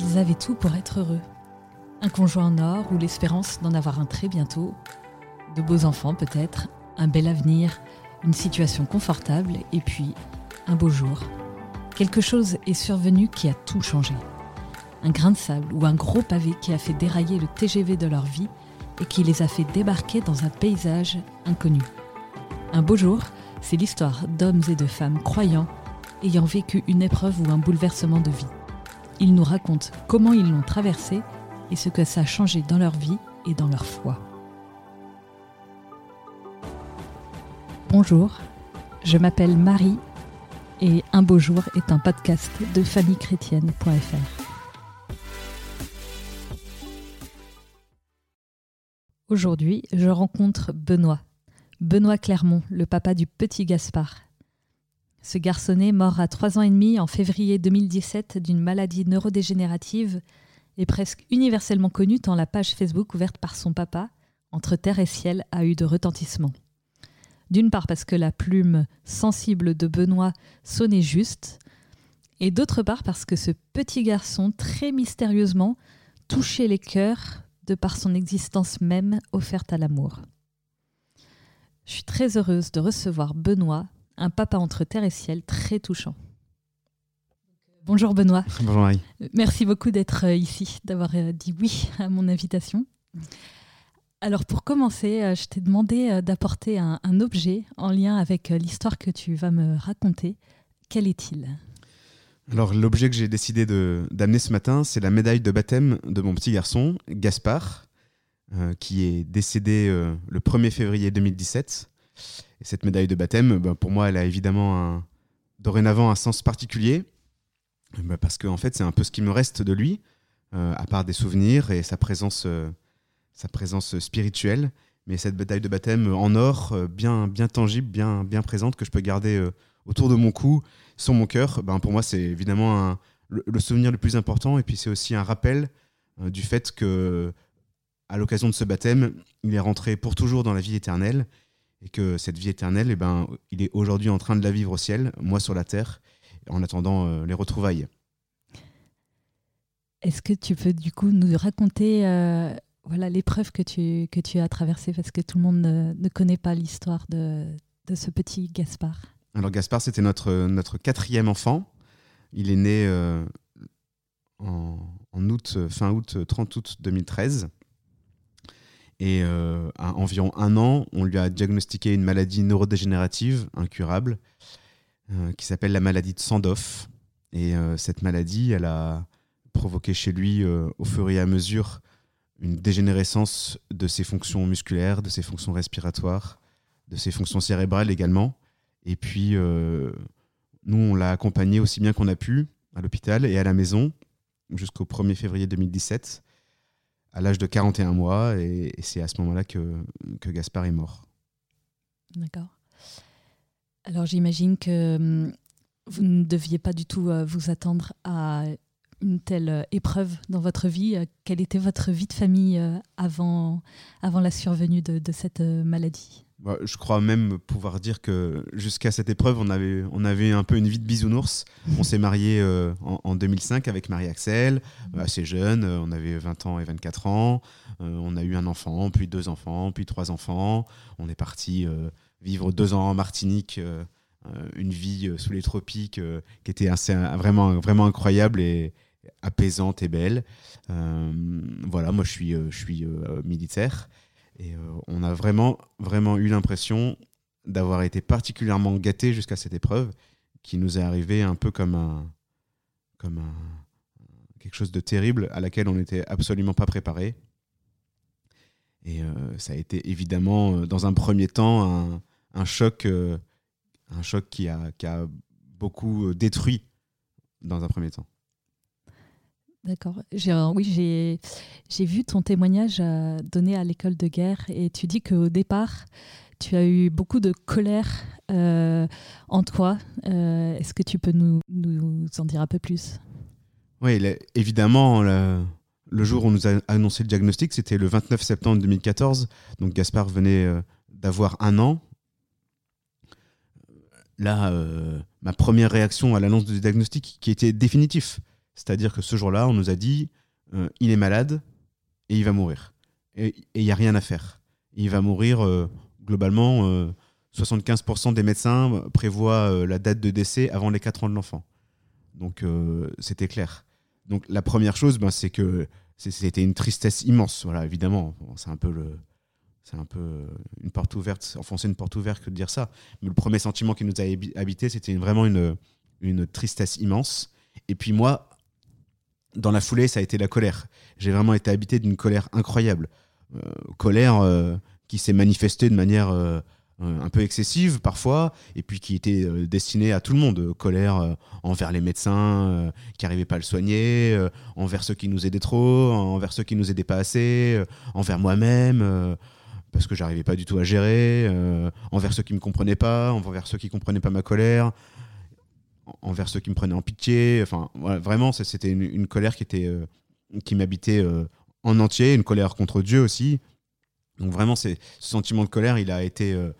Ils avaient tout pour être heureux. Un conjoint en or ou l'espérance d'en avoir un très bientôt, de beaux enfants peut-être, un bel avenir, une situation confortable et puis un beau jour. Quelque chose est survenu qui a tout changé. Un grain de sable ou un gros pavé qui a fait dérailler le TGV de leur vie et qui les a fait débarquer dans un paysage inconnu. Un beau jour, c'est l'histoire d'hommes et de femmes croyants ayant vécu une épreuve ou un bouleversement de vie. Ils nous racontent comment ils l'ont traversé et ce que ça a changé dans leur vie et dans leur foi. Bonjour, je m'appelle Marie et Un beau jour est un podcast de famillechrétienne.fr. Aujourd'hui, je rencontre Benoît. Benoît Clermont, le papa du petit Gaspard. Ce garçonnet, mort à 3 ans et demi en février 2017 d'une maladie neurodégénérative, est presque universellement connu tant la page Facebook ouverte par son papa, Entre terre et ciel, a eu de retentissement. D'une part parce que la plume sensible de Benoît sonnait juste, et d'autre part parce que ce petit garçon, très mystérieusement, touchait les cœurs de par son existence même offerte à l'amour. Je suis très heureuse de recevoir Benoît, un papa entre terre et ciel très touchant. Bonjour Benoît. Bonjour Marie. Merci beaucoup d'être euh, ici, d'avoir euh, dit oui à mon invitation. Alors pour commencer, euh, je t'ai demandé d'apporter un, objet en lien avec l'histoire que tu vas me raconter. Quel est-il? Alors l'objet que j'ai décidé d'amener ce matin, c'est la médaille de baptême de mon petit garçon, Gaspard, qui est décédé le 1er février 2017. Et cette médaille de baptême, ben, pour moi, elle a évidemment dorénavant un sens particulier, ben, parce qu'en en fait, c'est un peu ce qui me reste de lui, à part des souvenirs et sa présence sa présence spirituelle, mais cette bataille de baptême en or, euh, bien, bien tangible, bien, présente, que je peux garder euh, autour de mon cou, sur mon cœur, ben pour moi, c'est évidemment le, souvenir le plus important. Et puis, c'est aussi un rappel euh, du fait que, à l'occasion de ce baptême, il est rentré pour toujours dans la vie éternelle. Et que cette vie éternelle, eh ben, il est aujourd'hui en train de la vivre au ciel, moi sur la terre, en attendant les retrouvailles. Est-ce que tu peux du coup nous raconter voilà l'épreuve que tu, que tu as traversée? Parce que tout le monde ne, connaît pas l'histoire de, de, ce petit Gaspard. Alors Gaspard, c'était notre, notre quatrième enfant. Il est né euh, en, en, août, fin août, 30 août 2013. Et euh, à environ un an, on lui a diagnostiqué une maladie neurodégénérative incurable euh, qui s'appelle la maladie de Sandoff. Et cette maladie, elle a provoqué chez lui, au fur et à mesure, une dégénérescence de ses fonctions musculaires, de ses fonctions respiratoires, de ses fonctions cérébrales également. Et puis, euh, nous, on l'a accompagné aussi bien qu'on a pu à l'hôpital et à la maison jusqu'au 1er février 2017, à l'âge de 41 mois. Et, c'est à ce moment-là que, que Gaspard est mort. D'accord. Alors j'imagine que hum, vous ne deviez pas du tout euh, vous attendre à une telle euh, épreuve dans votre vie. Euh, quelle était votre vie de famille euh, avant, avant la survenue de, cette maladie? Bah, je crois même pouvoir dire que jusqu'à cette épreuve, on avait, on avait un peu une vie de bisounours. On s'est marié en, 2005 avec Marie-Axel, assez jeune, on avait 20 ans et 24 ans. on a eu un enfant, puis deux enfants, puis trois enfants. On est parti vivre deux ans en Martinique une vie sous les tropiques qui était vraiment, vraiment incroyable et, apaisante et belle. Euh, voilà, moi je suis, euh, euh, militaire et on a vraiment, vraiment eu l'impression d'avoir été particulièrement gâté jusqu'à cette épreuve qui nous est arrivée un peu comme un, comme un, quelque chose de terrible à laquelle on n'était absolument pas préparé. Et ça a été évidemment, dans un premier temps, un, choc, un choc qui a beaucoup détruit dans un premier temps. D'accord. Oui, j'ai vu ton témoignage euh, donné à l'école de guerre et tu dis qu'au départ, tu as eu beaucoup de colère euh, en toi. Euh, est-ce que tu peux nous, nous, en dire un peu plus? Oui, évidemment, le, jour où on nous a annoncé le diagnostic, c'était le 29 septembre 2014. Donc Gaspard venait d'avoir un an. Là, ma première réaction à l'annonce du diagnostic, qui était définitif, C'est-à-dire que ce jour-là, on nous a dit, euh, il est malade et il va mourir. Et il n'y a rien à faire. Il va mourir euh, globalement. 75% des médecins prévoient la date de décès avant les 4 ans de l'enfant. Donc c'était clair. Donc la première chose, ben, c'est que c'était une tristesse immense. Voilà, évidemment, c'est un peu le, c'est un peu une porte ouverte, enfoncer une porte ouverte que de dire ça. Mais le premier sentiment qui nous a habité, c'était vraiment une, une tristesse immense. Et puis moi, dans la foulée, ça a été la colère. J'ai vraiment été habité d'une colère incroyable. Euh, colère euh, qui s'est manifestée de manière euh, un peu excessive parfois, et puis qui était destinée à tout le monde. Colère envers les médecins qui n'arrivaient pas à le soigner, envers ceux qui nous aidaient trop, envers ceux qui nous aidaient pas assez, envers moi-même parce que j'arrivais pas du tout à gérer, envers ceux qui me comprenaient pas, envers ceux qui comprenaient pas ma colère, envers ceux qui me prenaient en pitié. Enfin, vraiment, c'était une, colère qui euh, qui m'habitait euh, en entier, une colère contre Dieu aussi. Donc vraiment, ce sentiment de colère, il a été euh,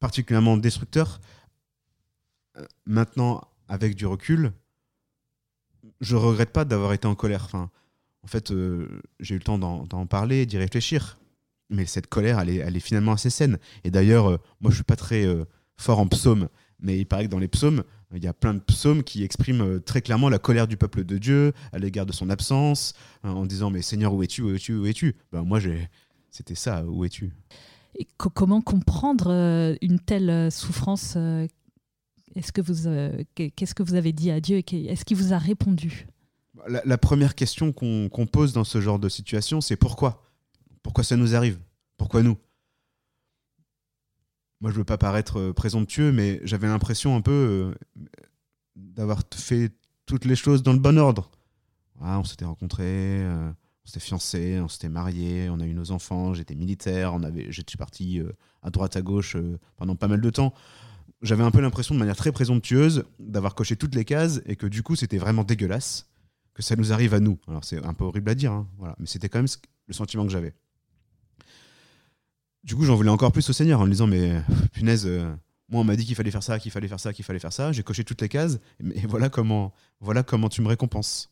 particulièrement destructeur. Maintenant, avec du recul, je regrette pas d'avoir été en colère. En fait, j'ai eu le temps d'en parler, d'y réfléchir. Mais cette colère, elle est, elle est finalement assez saine. Et d'ailleurs, moi, je suis pas très fort en psaume, mais il paraît que dans les psaumes, il y a plein de psaumes qui expriment euh, très clairement la colère du peuple de Dieu à l'égard de son absence, hein, en disant Mais Seigneur, où es-tu Où es-tu Où es-tu? Ben, Moi, c'était ça, où es-tu? Et comment comprendre euh, une telle euh, souffrance Est-ce que vous, Qu'est-ce que vous avez dit à Dieu Est-ce qu'il vous a répondu? La, première question qu'on pose dans ce genre de situation, c'est pourquoi? Pourquoi ça nous arrive? Pourquoi nous? Moi je veux pas paraître euh, présomptueux, mais j'avais l'impression un peu euh, d'avoir fait toutes les choses dans le bon ordre. Ah, on s'était rencontrés, euh, on s'était fiancés, on s'était mariés, on a eu nos enfants, j'étais militaire, on avait, j'étais parti à droite à gauche pendant pas mal de temps. J'avais un peu l'impression de manière très présomptueuse d'avoir coché toutes les cases et que du coup c'était vraiment dégueulasse que ça nous arrive à nous. Alors c'est un peu horrible à dire, hein, voilà, mais c'était quand même le sentiment que j'avais. Du coup, j'en voulais encore plus au Seigneur en me disant, mais punaise, euh, moi on m'a dit qu'il fallait faire ça, qu'il fallait faire ça, qu'il fallait faire ça. J'ai coché toutes les cases, et voilà comment, voilà comment tu me récompenses.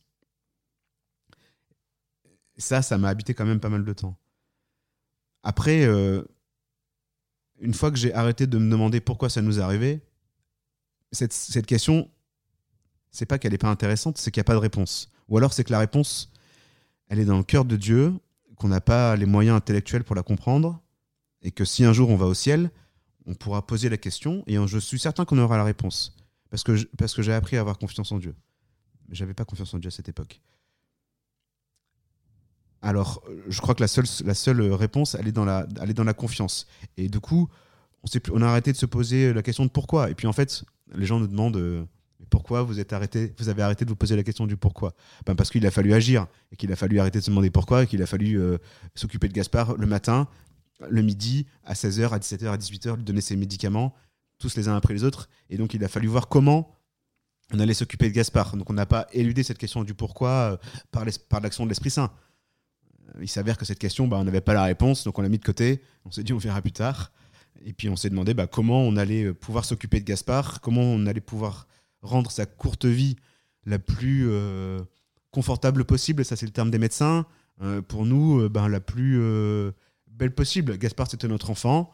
Ça, ça m'a habité quand même pas mal de temps. Après, euh, une fois que j'ai arrêté de me demander pourquoi ça nous est arrivé, cette, cette question, c'est pas qu'elle n'est pas intéressante, c'est qu'il n'y a pas de réponse. Ou alors c'est que la réponse, elle est dans le cœur de Dieu, qu'on n'a pas les moyens intellectuels pour la comprendre, et que si un jour on va au ciel, on pourra poser la question et je suis certain qu'on aura la réponse. Parce que, parce que j'ai appris à avoir confiance en Dieu. Mais j'avais pas confiance en Dieu à cette époque. Alors, je crois que la seule, la seule réponse, elle est, dans la, elle est dans la confiance. Et du coup, on, on a arrêté de se poser la question de pourquoi. Et puis en fait, les gens nous demandent euh, pourquoi vous, êtes arrêté, vous avez arrêté de vous poser la question du pourquoi? Ben Parce qu'il a fallu agir et qu'il a fallu arrêter de se demander pourquoi et qu'il a fallu euh, s'occuper de Gaspard le matin le midi, à 16h, à 17h, à 18h, lui donner ses médicaments, tous les uns après les autres. Et donc, il a fallu voir comment on allait s'occuper de Gaspard. Donc, on n'a pas éludé cette question du pourquoi euh, par, par l'action de l'Esprit Saint. Euh, il s'avère que cette question, bah, on n'avait pas la réponse, donc on l'a mis de côté. On s'est dit, on verra plus tard. Et puis, on s'est demandé bah, comment on allait euh, pouvoir s'occuper de Gaspard, comment on allait pouvoir rendre sa courte vie la plus confortable possible. Ça, c'est le terme des médecins. pour nous, ben, la plus belle possible. Gaspard, c'était notre enfant.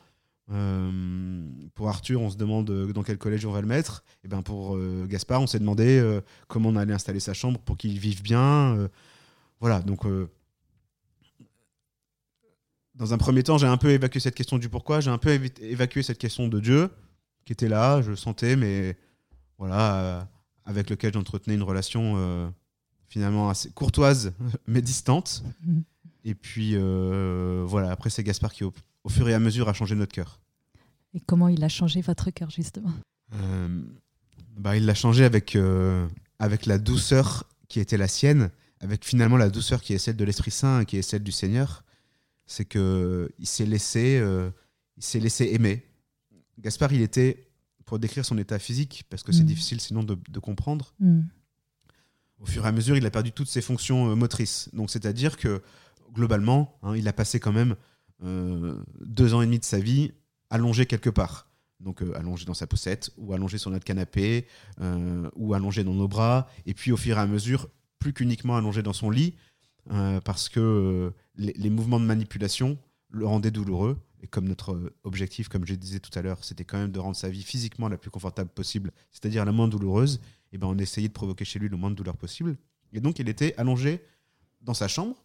Euh, pour Arthur, on se demande euh, dans quel collège on va le mettre. Et ben pour euh, Gaspard, on s'est demandé comment on allait installer sa chambre pour qu'il vive bien. voilà, donc dans un premier temps, j'ai un peu évacué cette question du pourquoi. J'ai un peu évacué cette question de Dieu qui était là, je le sentais, mais voilà, avec lequel j'entretenais une relation finalement assez courtoise mais distante. Et puis euh, voilà, après c'est Gaspard qui au, fur et à mesure a changé notre cœur. Et comment il a changé votre cœur justement? Euh, bah, Il l'a changé avec, euh, avec la douceur qui était la sienne, avec finalement la douceur qui est celle de l'Esprit Saint, qui est celle du Seigneur. C'est qu'il s'est laissé, il s'est laissé aimer. Gaspard, il était, pour décrire son état physique, parce que c'est mm. difficile sinon de, de comprendre, mm. au fur et à mesure, il a perdu toutes ses fonctions motrices. Donc c'est-à-dire que globalement, hein, il a passé quand même euh, deux ans et demi de sa vie allongé quelque part. Donc euh, allongé dans sa poussette, ou allongé sur notre canapé, euh, ou allongé dans nos bras. Et puis au fur et à mesure, plus qu'uniquement allongé dans son lit, parce que les, les mouvements de manipulation le rendaient douloureux. Et comme notre objectif, comme je disais tout à l'heure, c'était quand même de rendre sa vie physiquement la plus confortable possible, c'est-à-dire la moins douloureuse, et ben on essayait de provoquer chez lui le moins de douleur possible. Et donc il était allongé dans sa chambre,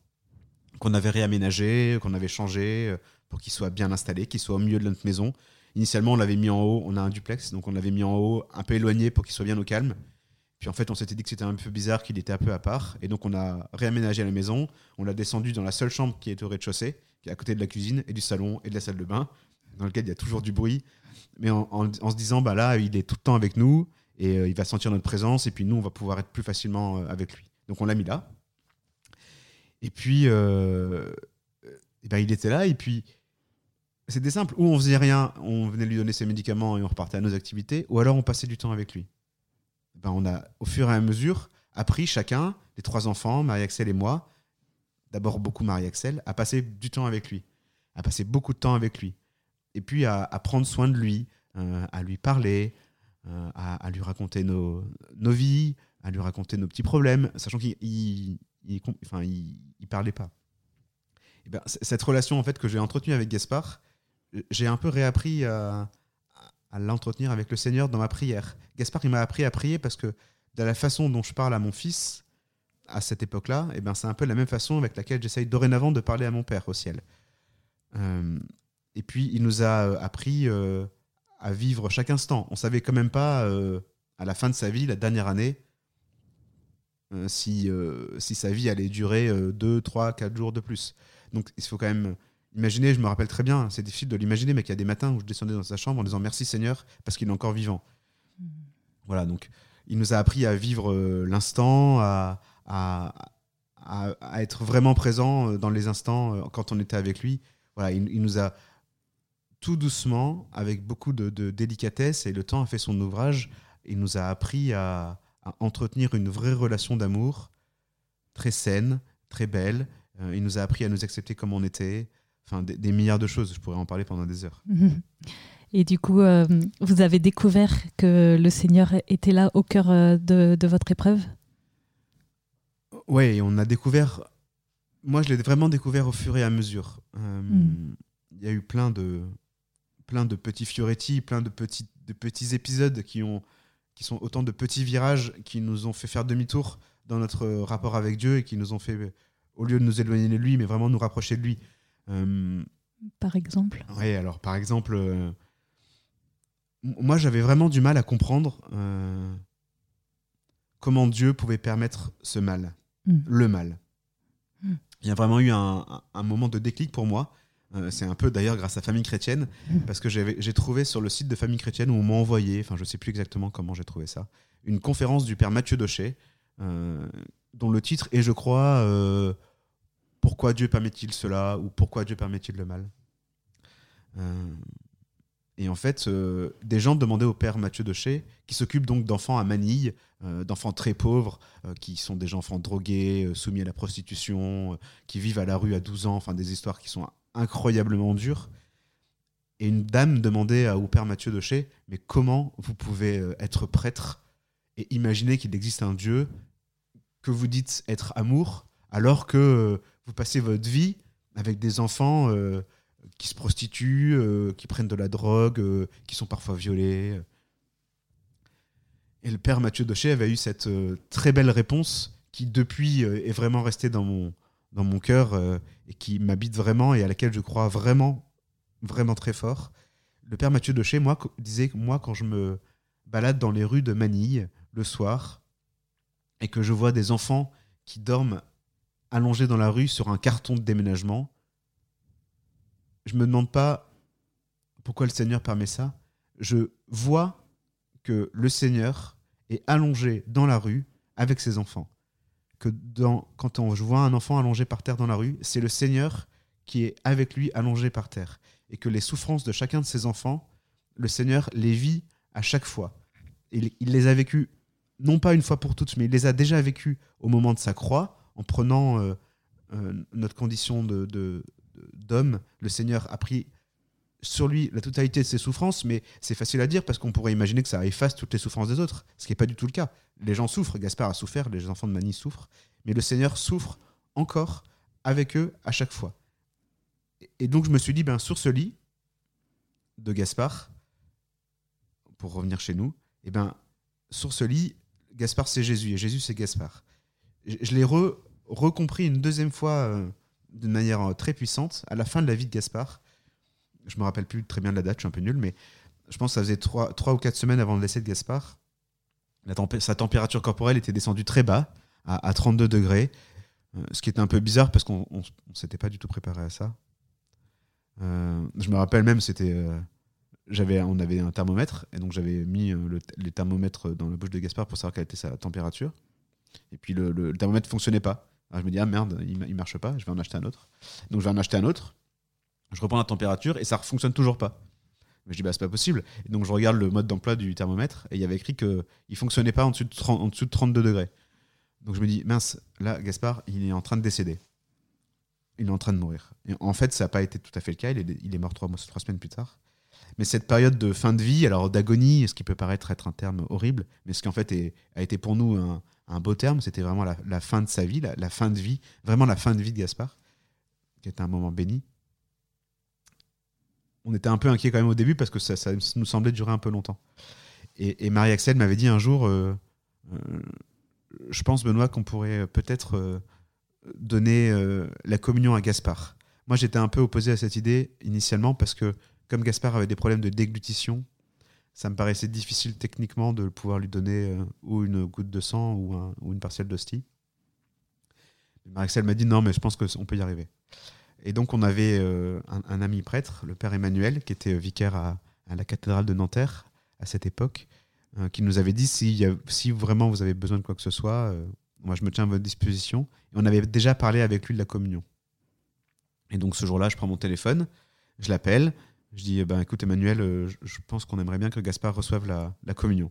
qu'on avait réaménagé, qu'on avait changé euh, pour qu'il soit bien installé, qu'il soit au milieu de notre maison. Initialement, on l'avait mis en haut, on a un duplex, donc on l'avait mis en haut, un peu éloigné pour qu'il soit bien au calme. Puis en fait, on s'était dit que c'était un peu bizarre qu'il était un peu à part. Et donc on a réaménagé la maison, on l'a descendu dans la seule chambre qui est au rez-de-chaussée, qui est à côté de la cuisine et du salon et de la salle de bain, dans lequel il y a toujours du bruit. Mais en, se disant, bah là, il est tout le temps avec nous et euh, il va sentir notre présence et puis nous, on va pouvoir être plus facilement euh, avec lui. Donc on l'a mis là. Et puis, euh, eh ben, il était là et puis c'était simple. Ou on faisait rien, on venait lui donner ses médicaments et on repartait à nos activités, ou alors on passait du temps avec lui. Ben, on a, au fur et à mesure, appris chacun, les trois enfants, Marie-Axel et moi, d'abord beaucoup Marie-Axel, à passer du temps avec lui, à passer beaucoup de temps avec lui, et puis à, à prendre soin de lui, euh, à lui parler, euh, à, à lui raconter nos, nos vies, à lui raconter nos petits problèmes, sachant qu'il il, enfin, parlait pas. Et ben, cette relation en fait que j'ai entretenue avec Gaspard, euh, j'ai un peu réappris à, l'entretenir avec le Seigneur dans ma prière. Gaspard, il m'a appris à prier parce que de la façon dont je parle à mon fils à cette époque-là, et ben, c'est un peu la même façon avec laquelle j'essaye dorénavant de parler à mon Père au ciel. Euh, et puis, il nous a euh, appris à vivre chaque instant. On savait quand même pas, à la fin de sa vie, la dernière année, si, euh, si sa vie allait durer 2, 3, 4 jours de plus. Donc il faut quand même imaginer, je me rappelle très bien, c'est difficile de l'imaginer, mais qu'il y a des matins où je descendais dans sa chambre en disant merci Seigneur parce qu'il est encore vivant. Voilà, donc il nous a appris à vivre euh, l'instant, à, à, à- à être vraiment présent euh, dans les instants euh, quand on était avec lui. Voilà, il, il nous a tout doucement, avec beaucoup de, de délicatesse, et le temps a fait son ouvrage, il nous a appris à, à entretenir une vraie relation d'amour, très saine, très belle. Euh, il nous a appris à nous accepter comme on était. Enfin, des, des milliards de choses. Je pourrais en parler pendant des heures. Et du coup, euh, vous avez découvert que le Seigneur était là au cœur euh, de, de votre épreuve? Et on a découvert. Moi, je l'ai vraiment découvert au fur et à mesure. Euh, Mm. Il y a eu plein de, plein de petits fioretti, plein de petits, de petits épisodes qui, ont, qui sont autant de petits virages qui nous ont fait faire demi-tour dans notre rapport avec Dieu et qui nous ont fait, au lieu de nous éloigner de lui, mais vraiment nous rapprocher de lui. Euh, Par exemple Oui, alors par exemple, euh, moi j'avais vraiment du mal à comprendre euh, comment Dieu pouvait permettre ce mal, Mm. le mal. Mm. Il y a vraiment eu un, un- un moment de déclic pour moi. Euh, c'est un peu d'ailleurs grâce à Famille Chrétienne, Mm. parce que j'ai trouvé sur le site de Famille Chrétienne où on m'a envoyé, enfin je sais plus exactement comment j'ai trouvé ça, une conférence du père Mathieu Dochet, euh, dont le titre est, je crois, euh, Pourquoi Dieu permet-il cela ou Pourquoi Dieu permet-il le mal? Et en fait, des gens demandaient au père Mathieu Dochet, qui s'occupe donc d'enfants à Manille, d'enfants très pauvres, qui sont des enfants drogués, soumis à la prostitution, qui vivent à la rue à 12 ans, enfin des histoires qui sont incroyablement dures. Et une dame demandait au père Mathieu Dochet, mais comment vous pouvez euh, être prêtre et imaginer qu'il existe un Dieu que vous dites être amour, alors que euh, vous passez votre vie avec des enfants euh, qui se prostituent, qui prennent de la drogue, qui sont parfois violés. Et le père Mathieu Dochet avait eu cette très belle réponse qui, depuis, est vraiment restée dans mon, dans mon cœur euh, et qui m'habite vraiment et à laquelle je crois vraiment, vraiment très fort. Le père Mathieu Dochet, moi, disait que moi, quand je me balade dans les rues de Manille le soir et que je vois des enfants qui dorment allongés dans la rue sur un carton de déménagement, je me demande pas pourquoi le Seigneur permet ça. Je vois que le Seigneur est allongé dans la rue avec ses enfants. Quand on, je vois un enfant allongé par terre dans la rue, c'est le Seigneur qui est avec lui allongé par terre. Et que les souffrances de chacun de ses enfants, le Seigneur les vit à chaque fois. Il, il les a vécues, non pas une fois pour toutes, mais il les a déjà vécues au moment de sa croix, en prenant euh, euh, notre condition de- d'homme. le Seigneur a pris sur lui la totalité de ses souffrances, mais c'est facile à dire parce qu'on pourrait imaginer que ça efface toutes les souffrances des autres, ce qui n'est pas du tout le cas. Les gens souffrent, Gaspard a souffert, les enfants de Mani souffrent, mais le Seigneur souffre encore avec eux à chaque fois. Et donc je me suis dit, ben, sur ce lit de Gaspard, pour revenir chez nous, et ben, sur ce lit, Gaspard c'est Jésus et Jésus c'est Gaspard. Je, l'ai recompris une deuxième fois euh, d'une manière euh, très puissante à la fin de la vie de Gaspard. Je me rappelle plus très bien de la date, je suis un peu nul, mais je pense que ça faisait trois, ou quatre semaines avant le décès de Gaspard. sa température corporelle était descendue très bas, à, 32 degrés, euh, ce qui était un peu bizarre parce qu'on ne s'était pas du tout préparé à ça. je me rappelle même, c'était j'avais, on avait un thermomètre, et donc j'avais mis euh, le, les thermomètres dans la bouche de Gaspard pour savoir quelle était sa température. Et puis le, le, thermomètre fonctionnait pas. Alors je me dis, ah merde, il, il marche pas, je vais en acheter un autre. Donc je vais en acheter un autre. Je reprends la température et ça ne fonctionne toujours pas. Mais je dis, bah, c'est pas possible. Et donc je regarde le mode d'emploi du thermomètre et il y avait écrit qu'il ne fonctionnait pas en dessous, de 30, en dessous de 32 degrés. Donc je me dis, mince, là, Gaspard, il est en train de décéder. Il est en train de mourir. Et en fait, ça n'a pas été tout à fait le cas. Il est, mort trois, trois semaines plus tard. Mais cette période de fin de vie, alors d'agonie, ce qui peut paraître être un terme horrible, mais ce qui en fait a été pour nous un, beau terme, c'était vraiment la, fin de sa vie, la, fin de vie, vraiment la fin de vie de Gaspard, qui était un moment béni. On était un peu inquiet quand même au début parce que ça, nous semblait durer un peu longtemps. Et, Marie-Axel m'avait dit un jour, euh, euh, je pense Benoît qu'on pourrait peut-être euh, donner la communion à Gaspard. Moi j'étais un peu opposé à cette idée initialement parce que comme Gaspard avait des problèmes de déglutition, ça me paraissait difficile techniquement de pouvoir lui donner ou une goutte de sang ou, une partielle d'hostie. Marixel m'a dit non, mais je pense qu'on peut y arriver. Et donc on avait euh, un, ami prêtre, le père Emmanuel, qui était vicaire à, la cathédrale de Nanterre à cette époque, euh, qui nous avait dit si, vraiment vous avez besoin de quoi que ce soit, moi je me tiens à votre disposition. Et on avait déjà parlé avec lui de la communion. Et donc ce jour-là, je prends mon téléphone, je l'appelle, je dis, eh ben, écoute Emmanuel, euh, je pense qu'on aimerait bien que Gaspard reçoive la, communion.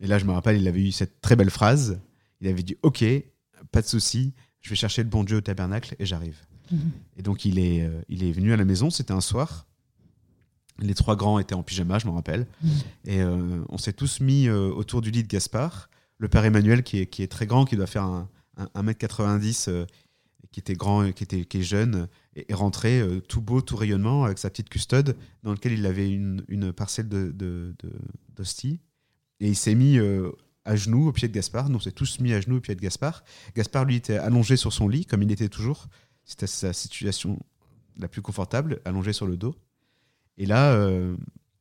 Et là, je me rappelle, il avait eu cette très belle phrase. Il avait dit, ok, pas de souci, je vais chercher le bon Dieu au tabernacle et j'arrive. Et donc, il est, euh, il est venu à la maison, c'était un soir. Les trois grands étaient en pyjama, je me rappelle. Et euh, on s'est tous mis autour du lit de Gaspard. Le père Emmanuel, qui est, qui est très grand, qui doit faire un, 1m90, qui était grand, qui, était, qui est jeune, et, rentré euh, tout beau, tout rayonnement, avec sa petite custode, dans lequel il avait une, parcelle d'hostie. De, et il s'est mis euh, à genoux au pied de Gaspard. Nous, on s'est tous mis à genoux au pied de Gaspard. Gaspard, lui, était allongé sur son lit, comme il était toujours. C'était sa situation la plus confortable, allongé sur le dos. Et là, euh,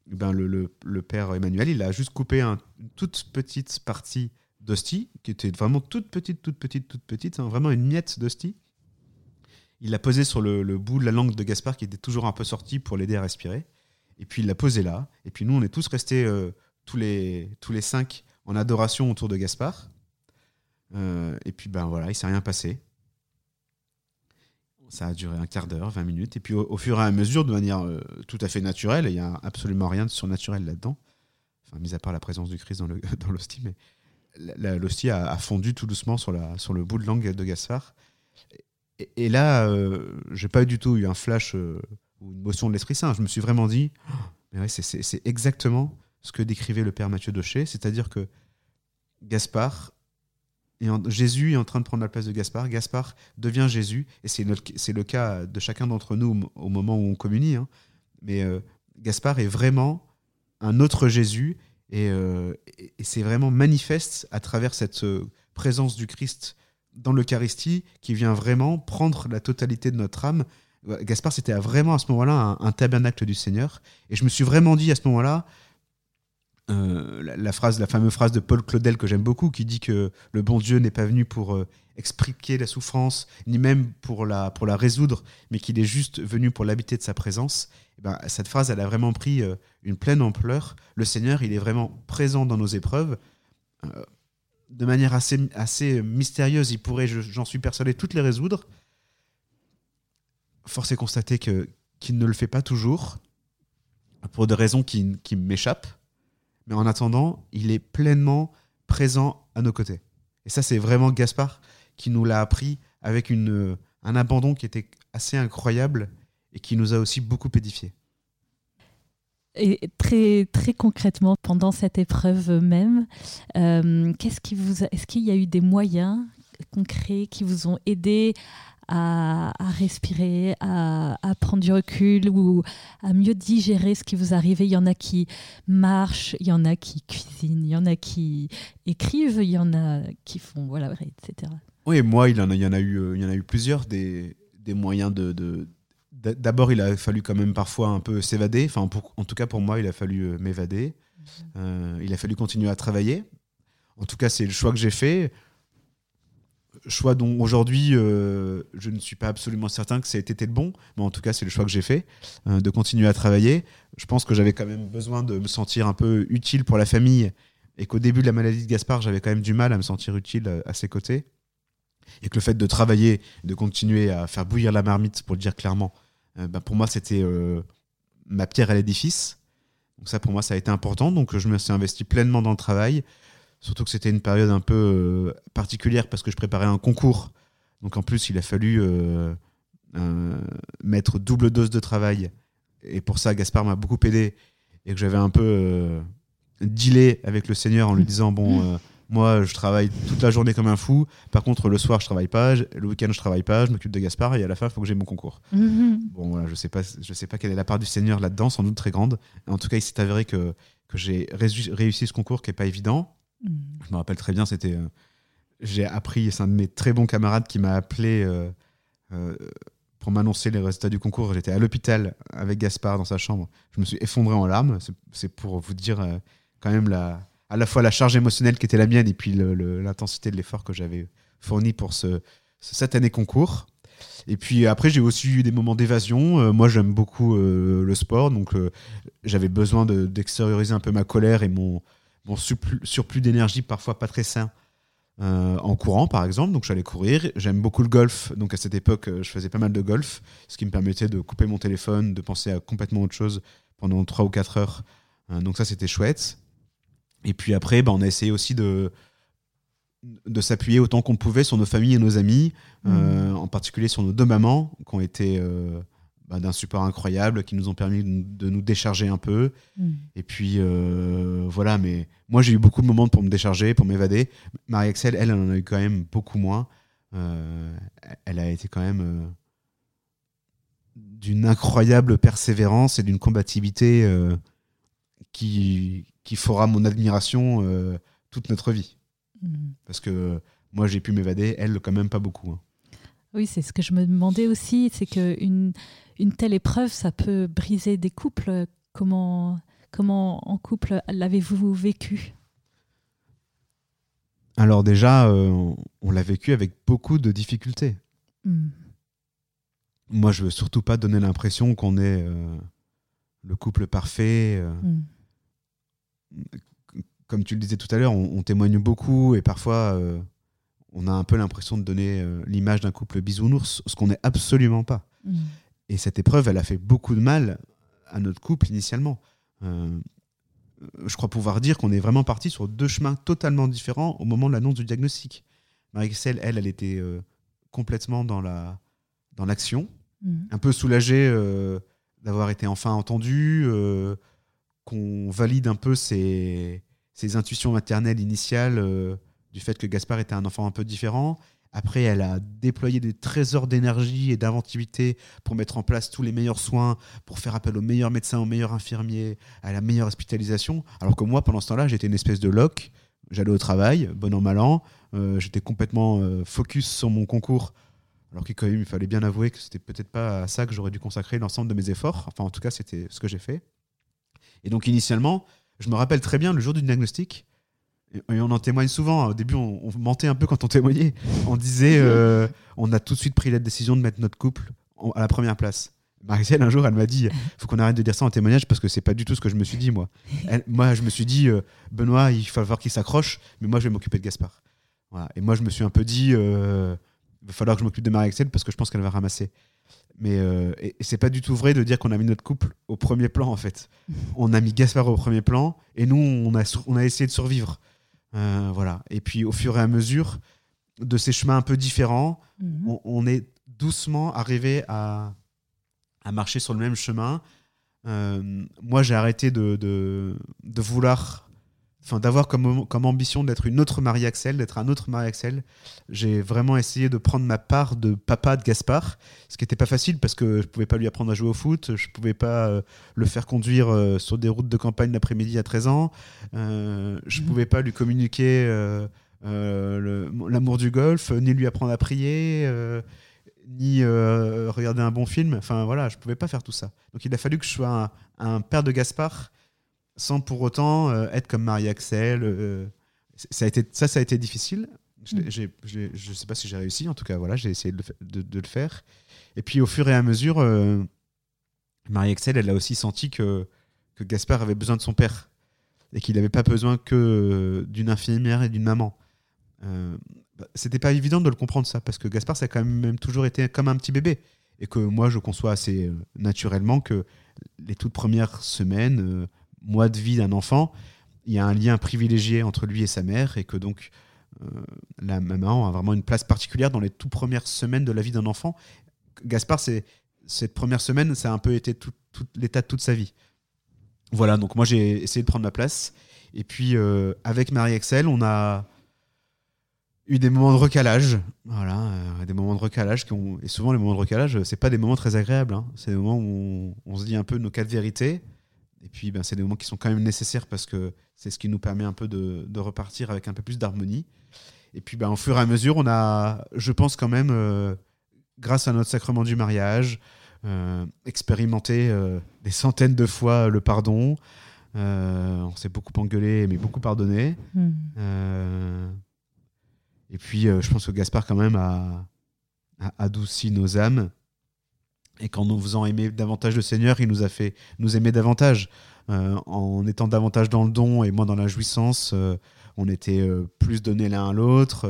ben le, le, père Emmanuel, il a juste coupé une toute petite partie d'hostie, qui était vraiment toute petite, toute petite, toute petite, hein, vraiment une miette d'hostie il l'a posé sur le, bout de la langue de Gaspard qui était toujours un peu sorti pour l'aider à respirer. Et puis il l'a posé là. Et puis nous, on est tous restés euh, tous, les, tous les cinq en adoration autour de Gaspard. Euh, et puis ben voilà, il s'est rien passé. Ça a duré un quart d'heure, 20 minutes. Et puis au, fur et à mesure, de manière euh, tout à fait naturelle, il n'y a absolument rien de surnaturel là-dedans, mis à part la présence du Christ dans l'hostie, mais l'hostie a, fondu tout doucement sur, le bout de langue de Gaspard. Et, là, euh, j'ai pas du tout eu un flash euh, ou une motion de l'Esprit Saint. Je me suis vraiment dit, oh, c'est exactement ce que décrivait le père Mathieu Daucher, c'est-à-dire que Gaspard, Jésus est en train de prendre la place de Gaspard, Gaspard devient Jésus, et c'est le cas de chacun d'entre nous au moment où on communie, hein. mais euh, Gaspard est vraiment un autre Jésus, et, et c'est vraiment manifeste à travers cette présence du Christ dans l'Eucharistie qui vient vraiment prendre la totalité de notre âme. Gaspard, c'était vraiment à ce moment-là un, tabernacle du Seigneur. Et je me suis vraiment dit à ce moment-là, euh, la, phrase, la fameuse phrase de Paul Claudel que j'aime beaucoup, qui dit que le bon Dieu n'est pas venu pour euh, expliquer la souffrance, ni même pour la, pour la résoudre, mais qu'il est juste venu pour l'habiter de sa présence. Et ben, cette phrase, elle a vraiment pris euh, une pleine ampleur. Le Seigneur, il est vraiment présent dans nos épreuves de manière assez, assez mystérieuse, il pourrait, j'en suis persuadé, toutes les résoudre. Force est constater qu'il ne le fait pas toujours, pour des raisons qui, qui m'échappent. Mais en attendant, il est pleinement présent à nos côtés. Et ça, c'est vraiment Gaspard qui nous l'a appris avec une, un abandon qui était assez incroyable et qui nous a aussi beaucoup édifié. Et très, très concrètement, pendant cette épreuve même, euh, qu'est-ce qui vous est-ce qu'il y a eu des moyens concrets qui vous ont aidé à, respirer, à, prendre du recul ou à mieux digérer ce qui vous arrive. Il y en a qui marchent, il y en a qui cuisinent, il y en a qui écrivent, il y en a qui font, voilà, etc. Oui, moi, il y en a, il y en a, eu, il y en a eu plusieurs des, des moyens de, D'abord, il a fallu quand même parfois un peu s'évader. Enfin, en tout cas, pour moi, il a fallu euh, m'évader. Mmh. Euh, il a fallu continuer à travailler. En tout cas, c'est le choix que j'ai fait choix dont aujourd'hui euh, je ne suis pas absolument certain que ça ait été le bon, mais en tout cas c'est le choix que j'ai fait, euh, de continuer à travailler. Je pense que j'avais quand même besoin de me sentir un peu utile pour la famille et qu'au début de la maladie de Gaspard j'avais quand même du mal à me sentir utile euh, à, ses côtés. Et que le fait de travailler, de continuer à faire bouillir la marmite, pour le dire clairement, bah, pour moi c'était ma pierre à l'édifice. Donc ça pour moi ça a été important, donc je me suis investi pleinement dans le travail. Surtout que c'était une période un peu euh, particulière parce que je préparais un concours. Donc en plus, il a fallu euh, euh, mettre double dose de travail. Et pour ça, Gaspard m'a beaucoup aidé. Et que j'avais un peu dealé avec le Seigneur en lui disant Bon, moi, je travaille toute la journée comme un fou. Par contre, le soir, je travaille pas. Le week-end, je travaille pas. Je m'occupe de Gaspard. Et à la fin, il faut que j'ai mon concours. Mm-hmm. Bon, voilà, je sais pas, je sais pas quelle est la part du Seigneur là-dedans, sans doute très grande. En tout cas, il s'est avéré que, que j'ai réussi ce concours qui est pas évident. Mm. Je me rappelle très bien, c'était. Euh, j'ai appris, c'est un de mes très bons camarades qui m'a appelé euh, euh, pour m'annoncer les résultats du concours. J'étais à l'hôpital avec Gaspard dans sa chambre. Je me suis effondré en larmes. C'est pour vous dire quand même la, à la fois la charge émotionnelle qui était la mienne et puis l'intensité de l'effort que j'avais fourni pour ce, cette année concours. Et puis après, j'ai aussi eu des moments d'évasion. moi, j'aime beaucoup le sport, donc j'avais besoin d'extérioriser un peu ma colère et mon, mon surplus, d'énergie parfois pas très sain. Euh, en courant par exemple donc j'allais courir. J'aime beaucoup le golf. Donc à cette époque euh, je faisais pas mal de golf ce qui me permettait de couper mon téléphone de penser à complètement autre chose pendant 3 ou 4 heures. Euh, donc ça c'était chouette. Et puis après bah, on a essayé aussi de de s'appuyer autant qu'on pouvait sur nos familles et nos amis mmh. en particulier sur nos deux mamans qui ont été bah, d'un support incroyable qui nous ont permis de nous décharger un peu. Mm. Et puis euh, voilà, mais moi j'ai eu beaucoup de moments pour me décharger, pour m'évader. Marie-Axel, elle, elle en a eu quand même beaucoup moins. Euh, elle a été quand même euh, d'une incroyable persévérance et d'une combativité qui, qui fera mon admiration toute notre vie. Mm. Parce que moi j'ai pu m'évader, elle quand même pas beaucoup. Hein. Oui, c'est ce que je me demandais aussi, c'est qu'une une telle épreuve, ça peut briser des couples. Comment, comment en couple l'avez-vous vécu? Alors déjà, euh, on l'a vécu avec beaucoup de difficultés. Hmm. Moi, je veux surtout pas donner l'impression qu'on est euh, le couple parfait. Euh. Hmm. Comme tu le disais tout à l'heure, on, témoigne beaucoup et parfois on a un peu l'impression de donner l'image d'un couple bisounours, ce qu'on n'est absolument pas. Hmm. Et cette épreuve, elle a fait beaucoup de mal à notre couple initialement. Euh, je crois pouvoir dire qu'on est vraiment parti sur deux chemins totalement différents au moment de l'annonce du diagnostic. Marie-Excel, elle, elle était euh, complètement dans la dans l'action, mmh. un peu soulagée euh, d'avoir été enfin entendue, qu'on valide un peu ses, ses, intuitions maternelles initiales du fait que Gaspard était un enfant un peu différent après, elle a déployé des trésors d'énergie et d'inventivité pour mettre en place tous les meilleurs soins, pour faire appel aux meilleurs médecins, aux meilleurs infirmiers, à la meilleure hospitalisation. Alors que moi, pendant ce temps-là, j'étais une espèce de loc. J'allais au travail, bon an, mal an. Euh, j'étais complètement euh, focus sur mon concours. Alors qu'il il fallait bien avouer que c'était peut-être pas à ça que j'aurais dû consacrer l'ensemble de mes efforts. Enfin, en tout cas, c'était ce que j'ai fait. Et donc, initialement, je me rappelle très bien le jour du diagnostic, et on en témoigne souvent. Au début, on, mentait un peu quand on témoignait. On disait, euh, on a tout de suite pris la décision de mettre notre couple à la première place. Marcel, un jour, elle m'a dit faut qu'on arrête de dire ça en témoignage parce que c'est pas du tout ce que je me suis dit, moi. moi, je me suis dit euh, Benoît, il va falloir qu'il s'accroche, mais moi, je vais m'occuper de Gaspard. Et moi, je me suis un peu dit euh, il va falloir que je m'occupe de Marie-Axel parce que je pense qu'elle va ramasser. Mais et, c'est pas du tout vrai de dire qu'on a mis notre couple au premier plan, en fait. On a mis Gaspard au premier plan et nous, on a, on a essayé de survivre. Euh, voilà. Et puis au fur et à mesure de ces chemins un peu différents, mhm. on, est doucement arrivé à, à, marcher sur le même chemin. moi, j'ai arrêté de, de, de vouloir enfin d'avoir comme, comme ambition d'être une autre Marie-Axel, d'être un autre Marie-Axel. J'ai vraiment essayé de prendre ma part de papa de Gaspard, ce qui n'était pas facile parce que je pouvais pas lui apprendre à jouer au foot, je pouvais pas euh, le faire conduire euh, sur des routes de campagne l'après-midi à 13 ans, euh, je mmh. pouvais pas lui communiquer l'amour du golf, ni lui apprendre à prier. ni regarder un bon film, enfin voilà, je pouvais pas faire tout ça. Donc il a fallu que je sois un, un père de Gaspard sans pour autant euh, être comme Marie-Axel. Euh, ça, a été, ça, ça a été difficile. Je ne sais pas si j'ai réussi. En tout cas, voilà, j'ai essayé de, de, le faire. Et puis, au fur et à mesure, euh, Marie-Axel, elle a aussi senti que, que Gaspard avait besoin de son père et qu'il n'avait pas besoin que d'une infirmière et d'une maman. Bah, C'était pas évident de le comprendre ça parce que Gaspard, ça a quand même toujours été comme un petit bébé et que moi, je conçois assez naturellement que les toutes premières semaines, mois de vie d'un enfant, il y a un lien privilégié entre lui et sa mère et que donc euh, la maman a vraiment une place particulière dans les tout premières semaines de la vie d'un enfant. Gaspard, c'est cette première semaine, ça a un peu été tout, l'état de toute sa vie. Voilà, donc moi j'ai essayé de prendre ma place. Et puis euh, avec Marie-Excel, on a eu des moments de recalage. Voilà, euh, des moments de recalage. Qui ont... Et souvent, les moments de recalage, c'est pas des moments très agréables. Hein. C'est des moments où on, on, se dit un peu nos quatre vérités. Et puis, ben, c'est des moments qui sont quand même nécessaires parce que c'est ce qui nous permet un peu de, repartir avec un peu plus d'harmonie. Et puis, ben, au fur et à mesure, on a, je pense quand même, euh, grâce à notre sacrement du mariage, euh, expérimenté euh, des centaines de fois le pardon. on s'est beaucoup engueulé, mais beaucoup pardonné. Hmm. et puis, je pense que Gaspard, quand même, a adouci nos âmes et qu'en nous faisant aimer davantage le Seigneur, il nous a fait nous aimer davantage. Euh, en étant davantage dans le don et moins dans la jouissance, euh, on était euh, plus donnés l'un à l'autre.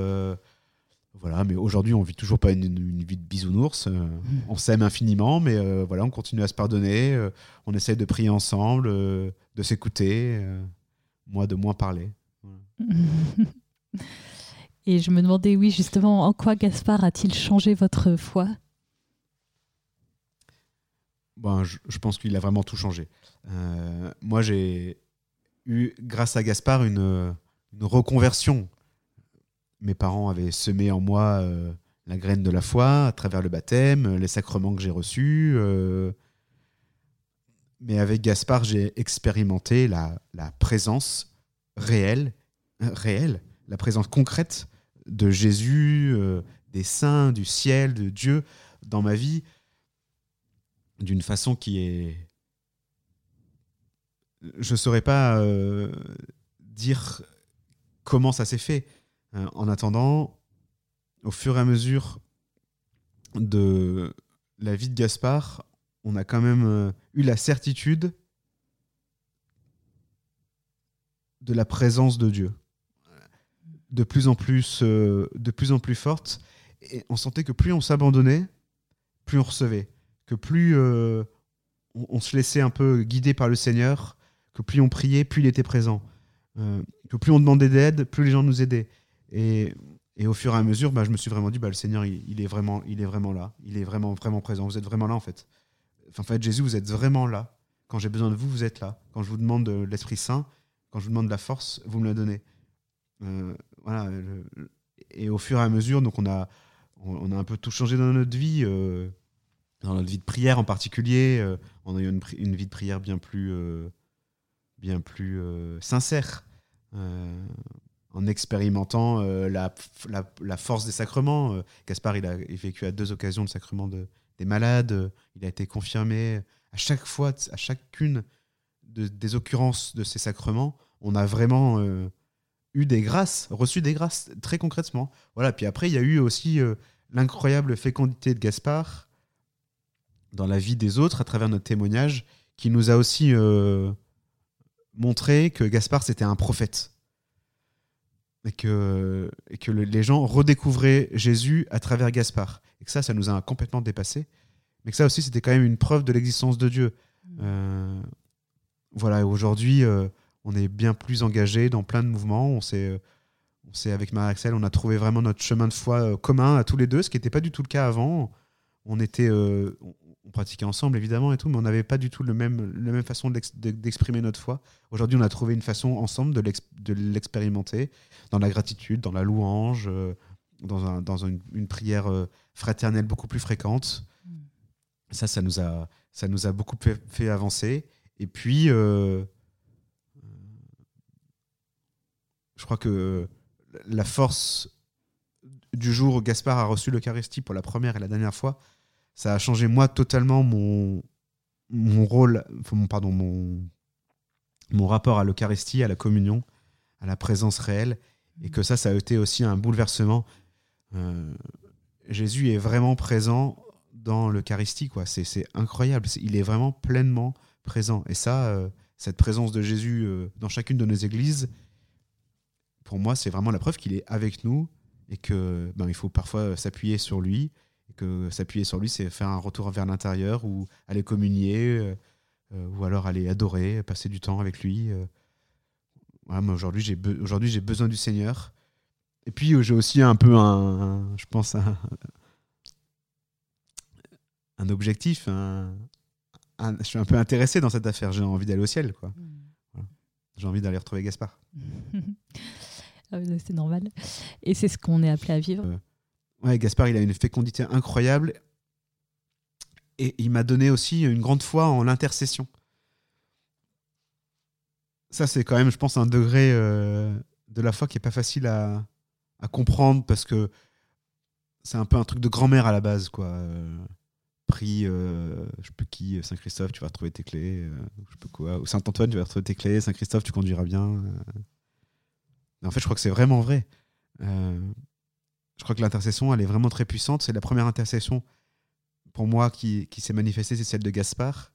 voilà, mais aujourd'hui, on vit toujours pas une, vie de bisounours. Mm. On s'aime infiniment, mais voilà, on continue à se pardonner. on essaie de prier ensemble, de s'écouter, moi de moins parler. Et je me demandais, oui, justement, en quoi Gaspard a-t-il changé votre foi? Ben, je, pense qu'il a vraiment tout changé. Euh, moi, j'ai eu, grâce à Gaspard, une, reconversion. Mes parents avaient semé en moi euh, la graine de la foi à travers le baptême, les sacrements que j'ai reçus. Euh. mais avec Gaspard, j'ai expérimenté la, la, présence réelle, réelle, la présence concrète de Jésus, des saints, du ciel, de Dieu dans ma vie d'une façon qui est. Je ne saurais pas euh, dire comment ça s'est fait. Euh, en attendant, au fur et à mesure de la vie de Gaspard, on a quand même euh, eu la certitude de la présence de Dieu. De plus en plus, de plus en plus forte. Et on sentait que plus on s'abandonnait, plus on recevait que plus euh, on, se laissait un peu guider par le Seigneur, que plus on priait, plus il était présent. Euh, que plus on demandait d'aide, plus les gens nous aidaient. Et, au fur et à mesure, bah, je me suis vraiment dit, bah, le Seigneur, il, est vraiment, il est vraiment là. Il est vraiment, vraiment présent. Vous êtes vraiment là, en fait. Enfin, en fait, Jésus, vous êtes vraiment là. Quand j'ai besoin de vous, vous êtes là. Quand je vous demande de l'Esprit Saint, quand je vous demande de la force, vous me la donnez. Euh, voilà. et au fur et à mesure, donc on a, on, a un peu tout changé dans notre vie dans notre vie de prière en particulier, euh, on a eu une, vie de prière bien plus, euh, bien plus euh, sincère, en expérimentant la, la, force des sacrements. Gaspard, il a vécu à deux occasions le sacrement de, des malades, il a été confirmé. À chaque fois, à chacune des occurrences de ces sacrements, on a vraiment eu des grâces, reçu des grâces très concrètement. Voilà. Puis après, il y a eu aussi l'incroyable fécondité de Gaspard, dans la vie des autres à travers notre témoignage, qui nous a aussi euh, montré que Gaspard, c'était un prophète. Et que, et que les gens redécouvraient Jésus à travers Gaspard. Et que ça, ça nous a complètement dépassé. Mais que ça aussi, c'était quand même une preuve de l'existence de Dieu. Mmh. Euh, voilà, aujourd'hui, euh, on est bien plus engagé dans plein de mouvements. On s'est, on s'est avec Marie-Axel, on a trouvé vraiment notre chemin de foi commun à tous les deux, ce qui n'était pas du tout le cas avant. On était, on pratiquait ensemble évidemment et tout, mais on n'avait pas du tout le même, la même façon d'exprimer notre foi. Aujourd'hui, on a trouvé une façon ensemble de l'expérimenter dans la gratitude, dans la louange, euh, dans, un, dans une, prière euh, fraternelle beaucoup plus fréquente. Mm. Ça, ça nous a, ça nous a beaucoup fait, avancer. Et puis, euh, je crois que la force du jour où Gaspard a reçu l'Eucharistie pour la première et la dernière fois, ça a changé moi totalement mon, mon rôle, pardon, mon, mon rapport à l'Eucharistie, à la communion, à la présence réelle, et que ça, ça a été aussi un bouleversement. Euh, Jésus est vraiment présent dans l'Eucharistie, quoi. C'est incroyable. il est vraiment pleinement présent. Et ça, euh, cette présence de Jésus euh, dans chacune de nos églises, pour moi, c'est vraiment la preuve qu'il est avec nous et que ben, il faut parfois s'appuyer sur lui que s'appuyer sur lui, c'est faire un retour vers l'intérieur ou aller communier euh, euh, ou alors aller adorer, passer du temps avec lui. Euh. Voilà, aujourd'hui, j'ai aujourd'hui j'ai besoin du Seigneur. Et puis j'ai aussi un peu un, je pense un, un objectif. Un, je suis un peu intéressé dans cette affaire. J'ai envie d'aller au ciel, quoi. Mmh. J'ai envie d'aller retrouver Gaspard. Ah c'est normal. Et c'est ce qu'on est appelé à vivre. Ouais, Gaspard, il a une fécondité incroyable. Et il m'a donné aussi une grande foi en l'intercession. Ça, c'est quand même, je pense, un degré euh, de la foi qui est pas facile à, comprendre parce que c'est un peu un truc de grand-mère à la base, quoi. Euh, prie, euh, je sais plus qui, Saint-Christophe, tu vas retrouver tes clés, je sais quoi. Ou Saint-Antoine, tu vas retrouver tes clés, Saint-Christophe, tu conduiras bien. en fait, je crois que c'est vraiment vrai je crois que l'intercession, elle est vraiment très puissante. C'est la première intercession, pour moi, qui, s'est manifestée, c'est celle de Gaspard.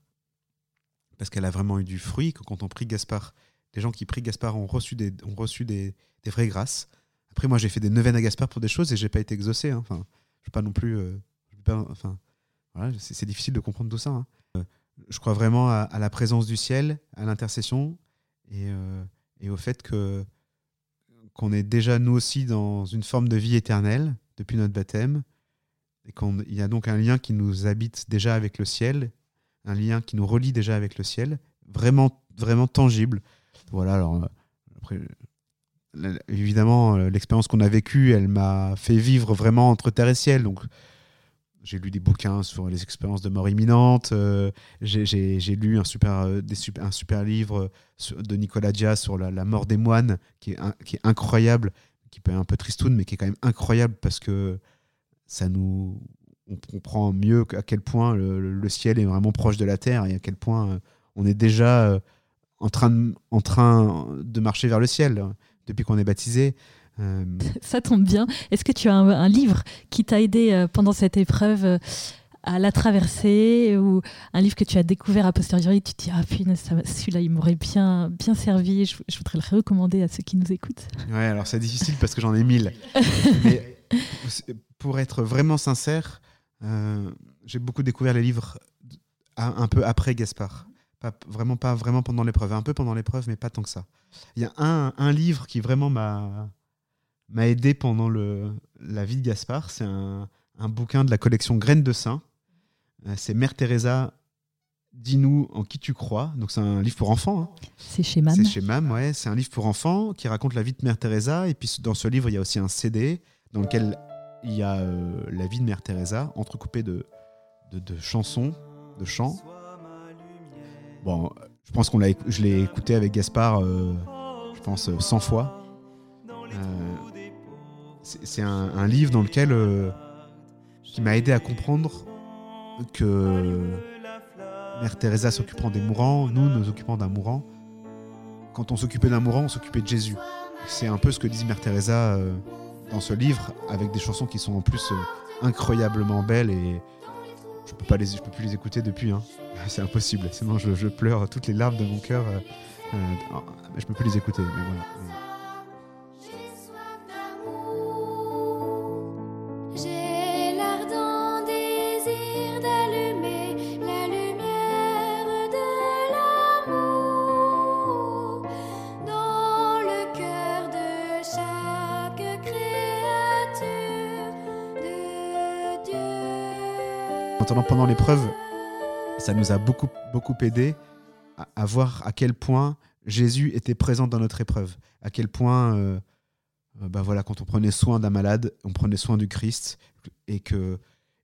Parce qu'elle a vraiment eu du fruit. Que quand on prie Gaspard, les gens qui prient Gaspard ont reçu des, ont reçu des, vraies grâces. Après, moi, j'ai fait des neuvaines à Gaspard pour des choses et j'ai pas été exaucé. Hein. Enfin, je pas non plus. Euh, enfin, voilà, c'est difficile de comprendre tout ça. Hein. Euh, je crois vraiment à, la présence du ciel, à l'intercession et, euh, et, au fait que qu'on est déjà nous aussi dans une forme de vie éternelle depuis notre baptême, et qu'il y a donc un lien qui nous habite déjà avec le ciel, un lien qui nous relie déjà avec le ciel, vraiment, vraiment tangible. Voilà, alors euh, évidemment, euh, l'expérience qu'on a vécue, elle m'a fait vivre vraiment entre terre et ciel, donc j'ai lu des bouquins sur les expériences de mort imminente. Euh, j'ai lu un super, euh, un super livre de Nicolas Diaz sur la, mort des moines, qui est, qui est incroyable, qui peut être un peu tristoun, mais qui est quand même incroyable parce que ça nous. On comprend mieux à quel point le, ciel est vraiment proche de la terre et à quel point euh, on est déjà en train de, en train de marcher vers le ciel depuis qu'on est baptisé. Euh, Ça tombe bien. Est-ce que tu as un, livre qui t'a aidé euh, pendant cette épreuve euh, à la traverser ou un livre que tu as découvert a posteriori, tu te dis ah putain celui-là il m'aurait bien bien servi, je, voudrais le recommander à ceux qui nous écoutent. Ouais, alors c'est difficile parce que j'en ai mille. Mais pour être vraiment sincère, j'ai beaucoup découvert les livres un peu après Gaspard. Pas, vraiment pas vraiment pendant l'épreuve, un peu pendant l'épreuve, mais pas tant que ça. Il y a un, un livre qui vraiment m'a m'a aidé pendant le, la vie de Gaspard. C'est un, un, bouquin de la collection Graines de Saint. Euh, c'est Mère Teresa, dis-nous en qui tu crois. Donc c'est un livre pour enfants. Hein. C'est chez Mam. C'est chez Mam, ouais. C'est un livre pour enfants qui raconte la vie de Mère Teresa. Et puis dans ce livre, il y a aussi un CD dans lequel il y a euh, la vie de Mère Teresa entrecoupée de, de, de chansons, de chants. Bon, je pense qu'on l'a, je l'ai écouté avec Gaspard, euh, je pense 100 fois c'est un, livre dans lequel euh, qui m'a aidé à comprendre que Mère Teresa s'occupant des mourants, nous nous occupons d'un mourant. Quand on s'occupait d'un mourant, on s'occupait de Jésus. C'est un peu ce que dit Mère Teresa euh, dans ce livre, avec des chansons qui sont en plus euh, incroyablement belles et je peux pas les, je peux plus les écouter depuis. Hein. C'est impossible. Sinon, je, pleure toutes les larmes de mon cœur. je peux plus les écouter. Mais voilà. Pendant l'épreuve, ça nous a beaucoup, beaucoup aidé à, voir à quel point Jésus était présent dans notre épreuve, à quel point, euh, euh, bah voilà, quand on prenait soin d'un malade, on prenait soin du Christ, et que,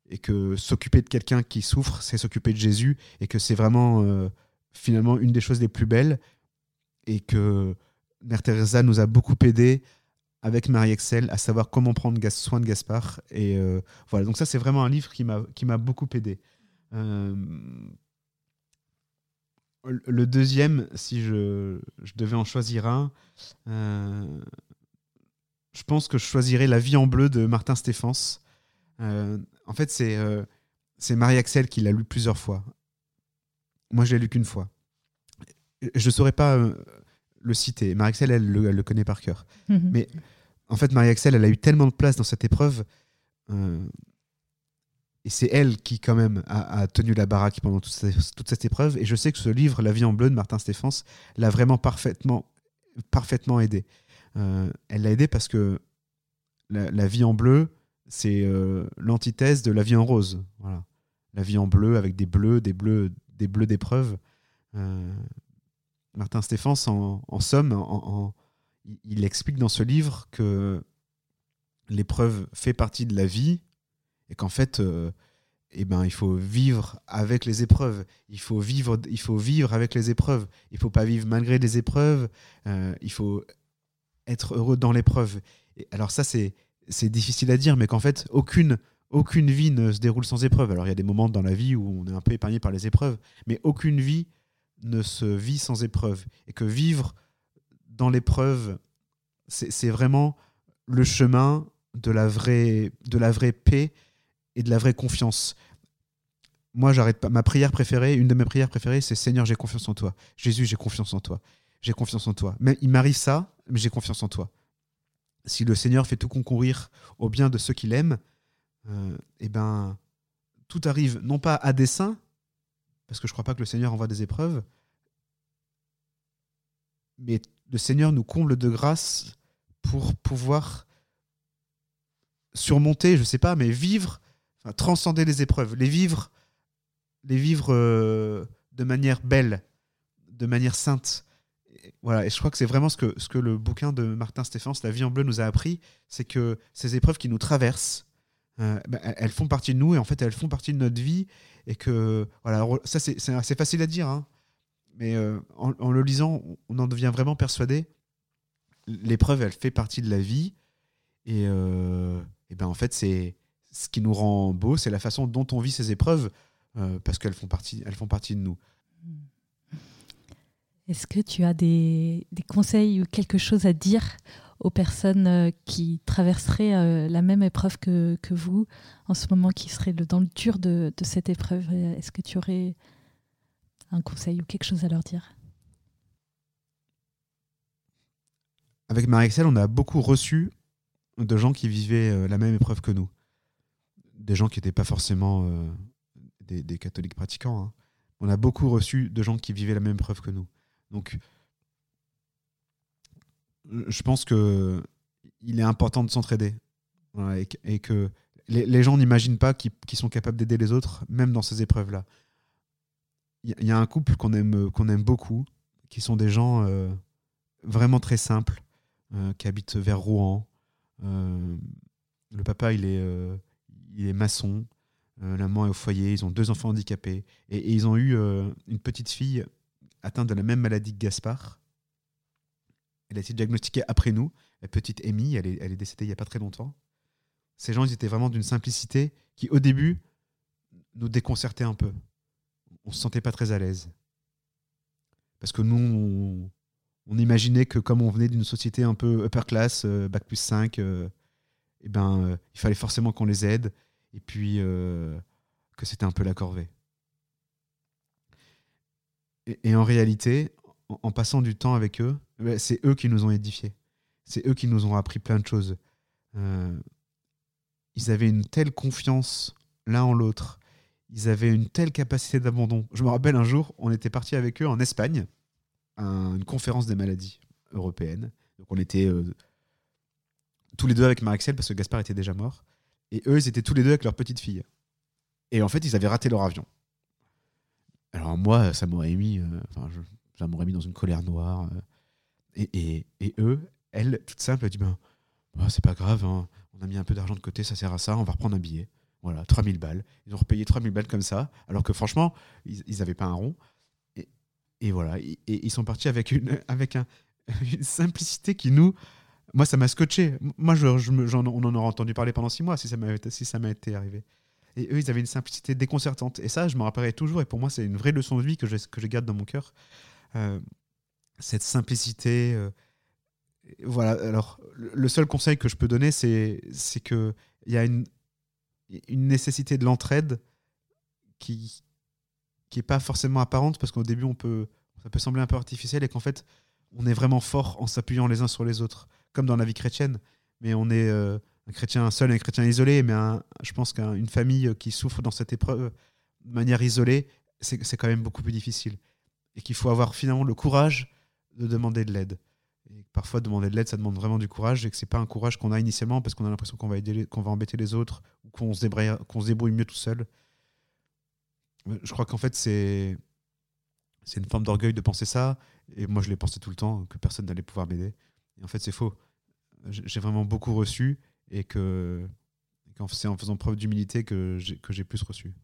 et que s'occuper de quelqu'un qui souffre, c'est s'occuper de Jésus, et que c'est vraiment euh, finalement une des choses les plus belles, et que Mère Teresa nous a beaucoup aidé avec Marie-Excel à savoir comment prendre gas- soin de Gaspard. Et euh, voilà, donc ça c'est vraiment un livre qui m'a beaucoup aidé. Euh, le deuxième, si je, je devais en choisir un, euh, je pense que je choisirais La vie en bleu de Martin Stéphens. En fait, c'est c'est Marie-Axel qui l'a lu plusieurs fois. Moi, je l'ai lu qu'une fois. Je ne saurais pas le citer. Marie-Axel, elle, le- elle le connaît par cœur. Mais en fait, Marie-Axel, elle a eu tellement de place dans cette épreuve. euh, et c'est elle qui, quand même, a, tenu la baraque pendant toute cette, épreuve. Et je sais que ce livre, La vie en bleu de Martin Stéphens, l'a vraiment parfaitement, parfaitement aidé. Euh, elle l'a aidé parce que la, vie en bleu, c'est euh, l'antithèse de la vie en rose. Voilà. La vie en bleu avec des bleus, des bleus, des bleus d'épreuve. Martin Stéphens, en, somme, en- il- explique dans ce livre que l'épreuve fait partie de la vie et qu'en fait, euh, eh ben, il faut vivre avec les épreuves. Il faut vivre, il faut vivre avec les épreuves. Il faut pas vivre malgré les épreuves. Euh, il faut être heureux dans l'épreuve. Alors ça, c'est c'est difficile à dire, mais qu'en fait, aucune aucune vie ne se déroule sans épreuve. Alors il y a des moments dans la vie où on est un peu épargné par les épreuves, mais aucune vie ne se vit sans épreuve. Et que vivre dans l'épreuve, c'est vraiment le chemin de la vraie, de la vraie paix et de la vraie confiance. Moi, j'arrête pas. Ma prière préférée, une de mes prières préférées, c'est Seigneur, j'ai confiance en toi. Jésus, j'ai confiance en toi. J'ai confiance en toi. Mais il m'arrive ça, mais j'ai confiance en toi. Si le Seigneur fait tout concourir au bien de ceux qu'il aime, euh, eh ben, tout arrive non pas à dessein, parce que je crois pas que le Seigneur envoie des épreuves, mais le Seigneur nous comble de grâce pour pouvoir surmonter, je sais pas, mais vivre, transcender les épreuves, les vivre, les vivre euh, de manière belle, de manière sainte. Voilà, et je crois que c'est vraiment ce que, ce que le bouquin de Martin Stéphens, La vie en bleu, nous a appris, c'est que ces épreuves qui nous traversent, euh, ben, elles font partie de nous et en fait elles font partie de notre vie et que voilà, ça c'est facile à dire, hein, mais euh, en, le lisant, on en devient vraiment persuadé. L'épreuve, elle fait partie de la vie et, euh, ben en fait c'est ce qui nous rend beau, c'est la façon dont on vit ces épreuves euh, parce qu'elles font partie, elles font partie de nous. Est-ce que tu as des, conseils ou quelque chose à dire aux personnes qui traverseraient la même épreuve que, que vous en ce moment, qui seraient dans le dur de, cette épreuve? Est-ce que tu aurais un conseil ou quelque chose à leur dire? Avec Marie-Excel, on a beaucoup reçu de gens qui vivaient euh, la même épreuve que nous. Des gens qui n'étaient pas forcément euh, des, catholiques pratiquants. hein. On a beaucoup reçu de gens qui vivaient la même épreuve que nous. Donc, je pense que il est important de s'entraider. Et, que- les, gens n'imaginent pas qu'ils sont capables d'aider les autres, même dans ces épreuves-là. Il y, a- un couple qu'on aime, qu'on aime beaucoup, qui sont des gens euh, vraiment très simples, euh, qui habitent vers Rouen. Euh, le papa, il est, euh, il est maçon. Euh, la maman est au foyer. Ils ont deux enfants handicapés. Et, ils ont eu euh, une petite fille atteinte de la même maladie que Gaspard. Elle a été diagnostiquée après nous. La petite Amy, elle est, elle est décédée il n'y a pas très longtemps. Ces gens, ils étaient vraiment d'une simplicité qui, au début, nous déconcertait un peu. On se sentait pas très à l'aise. Parce que nous, on, imaginait que comme on venait d'une société un peu upper class, euh, bac plus 5, euh, eh ben, euh, il fallait forcément qu'on les aide. Et puis que c'était un peu la corvée. Et, et en réalité, en, passant du temps avec eux, c'est eux qui nous ont édifiés. C'est eux qui nous ont appris plein de choses. Ils avaient une telle confiance l'un en l'autre. Ils avaient une telle capacité d'abandon. Je me rappelle un jour, on était parti avec eux en Espagne, à une conférence des maladies européennes. Donc on était euh, tous les deux avec Marexel parce que Gaspard était déjà mort. Et eux, ils étaient tous les deux avec leur petite fille. Et en fait, ils avaient raté leur avion. Alors moi, ça m'aurait mis, euh, mis dans une colère noire. euh, et, eux, elle, toute simple, elle dit ben, bah, c'est pas grave, hein, on a mis un peu d'argent de côté, ça sert à ça, on va reprendre un billet. Voilà, 3000 balles. Ils ont repayé 3000 balles comme ça, alors que franchement, ils ils avaient pas un rond. Et, et voilà, et, ils sont partis avec, une, avec un, une simplicité qui nous. Moi, ça m'a scotché. Moi, je, je on en aurait entendu parler pendant six mois si ça m'avait si été arrivé. Et eux, ils avaient une simplicité déconcertante. Et ça, je me rappellerai toujours. Et pour moi, c'est une vraie leçon de vie que je, que je garde dans mon cœur. Euh, cette simplicité. euh, voilà. Alors, le seul conseil que je peux donner, c'est que il y a une, une nécessité de l'entraide qui qui est pas forcément apparente parce qu'au début, on peut ça peut sembler un peu artificiel et qu'en fait, on est vraiment fort en s'appuyant les uns sur les autres, comme dans la vie chrétienne. Mais on est euh, un chrétien seul et un chrétien isolé. Mais je pense qu'une famille qui souffre dans cette épreuve de manière isolée, c'est quand même beaucoup plus difficile. Et qu'il faut avoir finalement le courage de demander de l'aide. Et parfois, demander de l'aide, ça demande vraiment du courage et que c'est pas un courage qu'on a initialement parce qu'on a l'impression qu'on va, aider qu'on va embêter les autres ou qu'on se, débrouille- mieux tout seul. Je crois qu'en fait, c'est c'est une forme d'orgueil de penser ça. Et moi, je l'ai pensé tout le temps, que personne n'allait pouvoir m'aider. Et en fait, c'est faux. J'ai vraiment beaucoup reçu et que c'est en faisant preuve d'humilité que j'ai que j'ai plus reçu.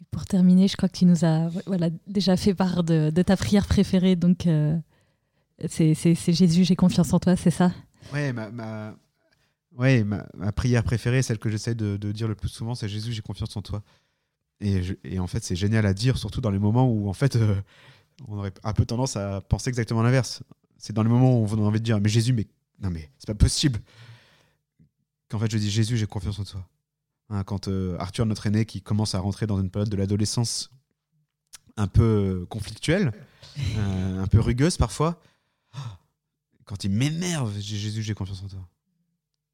Et pour terminer, je crois que tu nous as voilà, déjà fait part de, de ta prière préférée. Donc, euh, c'est Jésus, j'ai confiance en toi, c'est ça? Ouais, ma, ma, ouais, ma, ma prière préférée, celle que j'essaie de, de dire le plus souvent, c'est Jésus, j'ai confiance en toi. Et, je- et en fait, c'est génial à dire, surtout dans les moments où, en fait, euh, on aurait un peu tendance à penser exactement l'inverse. C'est dans les moments où on a envie de dire, mais Jésus, mais non, mais c'est pas possible. Qu'en fait, je dis, Jésus, j'ai confiance en toi. Hein, quand euh, Arthur, notre aîné, qui commence à rentrer dans une période de l'adolescence un peu conflictuelle, euh, un peu rugueuse parfois, quand il m'énerve, je dis Jésus, j'ai confiance en toi.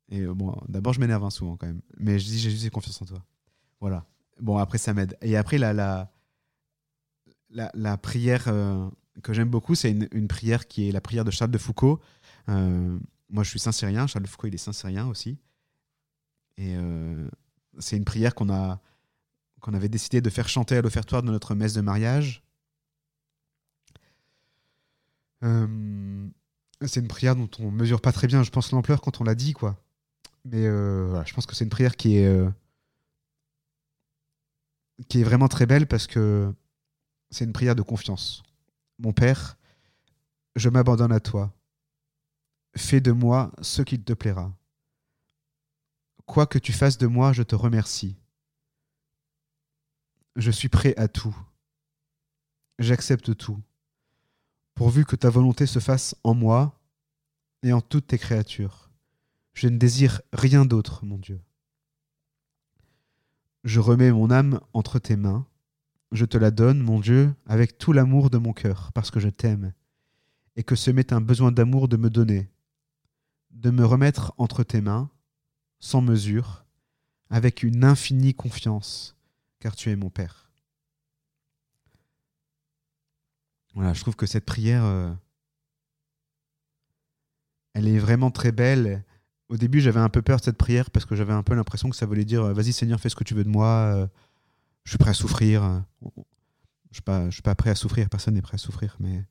Et euh, bon, d'abord, je m'énerve hein, souvent quand même. Mais je dis Jésus, j'ai confiance en toi. Voilà. Bon, après, ça m'aide. Et après, la, prière euh, que j'aime beaucoup, c'est une, prière qui est la prière de Charles de Foucault. Euh, moi, je suis saint-cyrien. Charles de Foucault, il est saint-cyrien aussi. Et c'est une prière qu'on qu'on avait décidé de faire chanter à l'offertoire de notre messe de mariage. C'est une prière dont on mesure pas très bien, je pense, l'ampleur quand on l'a dit, quoi. Mais euh, je pense que c'est une prière qui est euh, qui est vraiment très belle parce que c'est une prière de confiance. Mon Père, je m'abandonne à toi. Fais de moi ce qu'il te plaira. Quoi que tu fasses de moi, je te remercie. Je suis prêt à tout. J'accepte tout. Pourvu que ta volonté se fasse en moi et en toutes tes créatures. Je ne désire rien d'autre, mon Dieu. Je remets mon âme entre tes mains. Je te la donne, mon Dieu, avec tout l'amour de mon cœur, parce que je t'aime, et que ce m'est un besoin d'amour de me donner, de me remettre entre tes mains, sans mesure, avec une infinie confiance, car tu es mon Père. Voilà, je trouve que cette prière, euh, elle est vraiment très belle. Au début, j'avais un peu peur de cette prière parce que j'avais un peu l'impression que ça voulait dire euh, Vas-y, Seigneur, fais ce que tu veux de moi. euh, je suis prêt à souffrir. Je suis pas, je suis pas prêt à souffrir. Personne n'est prêt à souffrir. Mais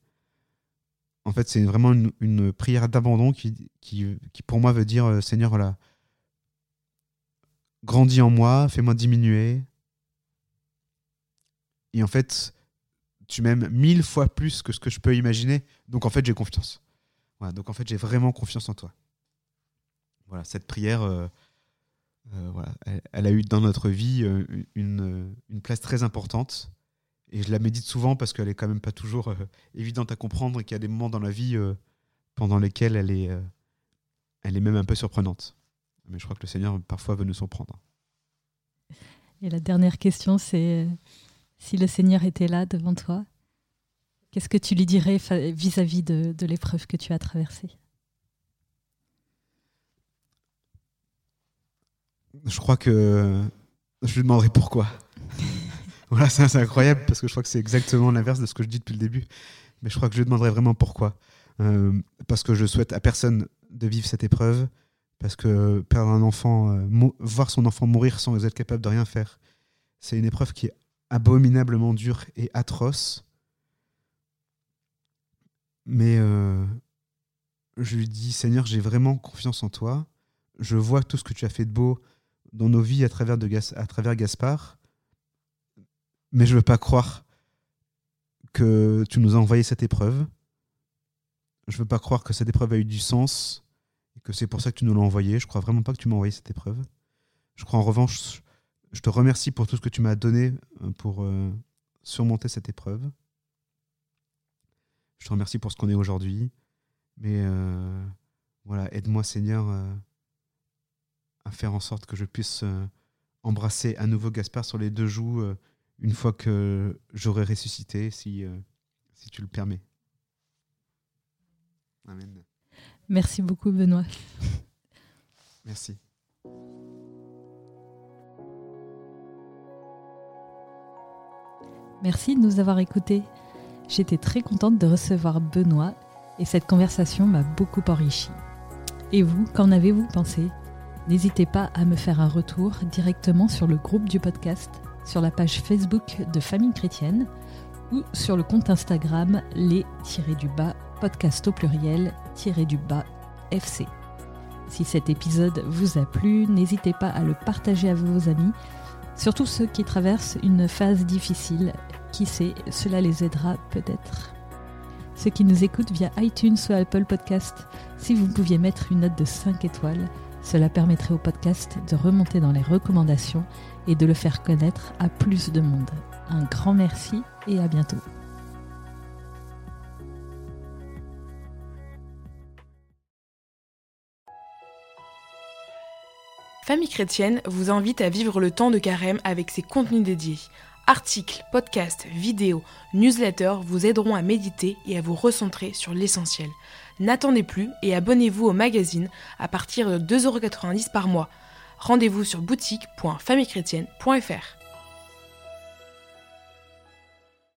en fait, c'est vraiment une, prière d'abandon qui, qui, qui, pour moi, veut dire Seigneur, grandis en moi, fais-moi diminuer. Et en fait, tu m'aimes mille fois plus que ce que je peux imaginer. Donc en fait, j'ai confiance. Donc en fait, j'ai vraiment confiance en toi. Voilà, cette prière, euh, euh, voilà, elle, a eu dans notre vie euh, une, une, place très importante. Et je la médite souvent parce qu'elle est quand même pas toujours évidente à comprendre et qu'il y a des moments dans la vie pendant lesquels elle est, elle est même un peu surprenante. Mais je crois que le Seigneur parfois veut nous surprendre. Et la dernière question, c'est si le Seigneur était là devant toi, qu'est-ce que tu lui dirais vis-à-vis -vis de, de l'épreuve que tu as traversée? Je crois que je lui demanderais pourquoi. voilà, c'est incroyable parce que je crois que c'est exactement l'inverse de ce que je dis depuis le début. Mais je crois que je lui demanderais vraiment pourquoi. Euh, parce que je souhaite à personne de vivre cette épreuve. Parce que perdre un enfant, euh, voir son enfant mourir sans être capable de rien faire, c'est une épreuve qui est abominablement dur et atroce. Mais euh, je lui dis, Seigneur, j'ai vraiment confiance en toi. Je vois tout ce que tu as fait de beau dans nos vies à travers, Gaspard. Mais je ne veux pas croire que tu nous as envoyé cette épreuve. Je ne veux pas croire que cette épreuve a eu du sens et que c'est pour ça que tu nous l'as envoyé. Je crois vraiment pas que tu m'as envoyé cette épreuve. Je crois en revanche, je te remercie pour tout ce que tu m'as donné euh, pour euh, surmonter cette épreuve. Je te remercie pour ce qu'on est aujourd'hui. Mais euh, voilà, aide-moi Seigneur à faire en sorte que je puisse embrasser à nouveau Gaspard sur les deux joues une fois que j'aurai ressuscité, si, si tu le permets. Amen. Merci beaucoup Benoît. Merci. Merci de nous avoir écoutés. J'étais très contente de recevoir Benoît et cette conversation m'a beaucoup enrichi. Et vous, qu'en avez-vous pensé? N'hésitez pas à me faire un retour directement sur le groupe du podcast, sur la page Facebook de Famille Chrétienne ou sur le compte Instagram les-du-bas podcast au pluriel-du-bas FC. Si cet épisode vous a plu, n'hésitez pas à le partager à vos amis, surtout ceux qui traversent une phase difficile qui sait, cela les aidera peut-être. Ceux qui nous écoutent via iTunes ou Apple Podcast, si vous pouviez mettre une note de 5 étoiles, cela permettrait au podcast de remonter dans les recommandations et de le faire connaître à plus de monde. Un grand merci et à bientôt. Famille chrétienne vous invite à vivre le temps de carême avec ses contenus dédiés. Articles, podcasts, vidéos, newsletters vous aideront à méditer et à vous recentrer sur l'essentiel. N'attendez plus et abonnez-vous au magazine à partir de 2,90€ par mois. Rendez-vous sur boutique.famillechrétienne.fr.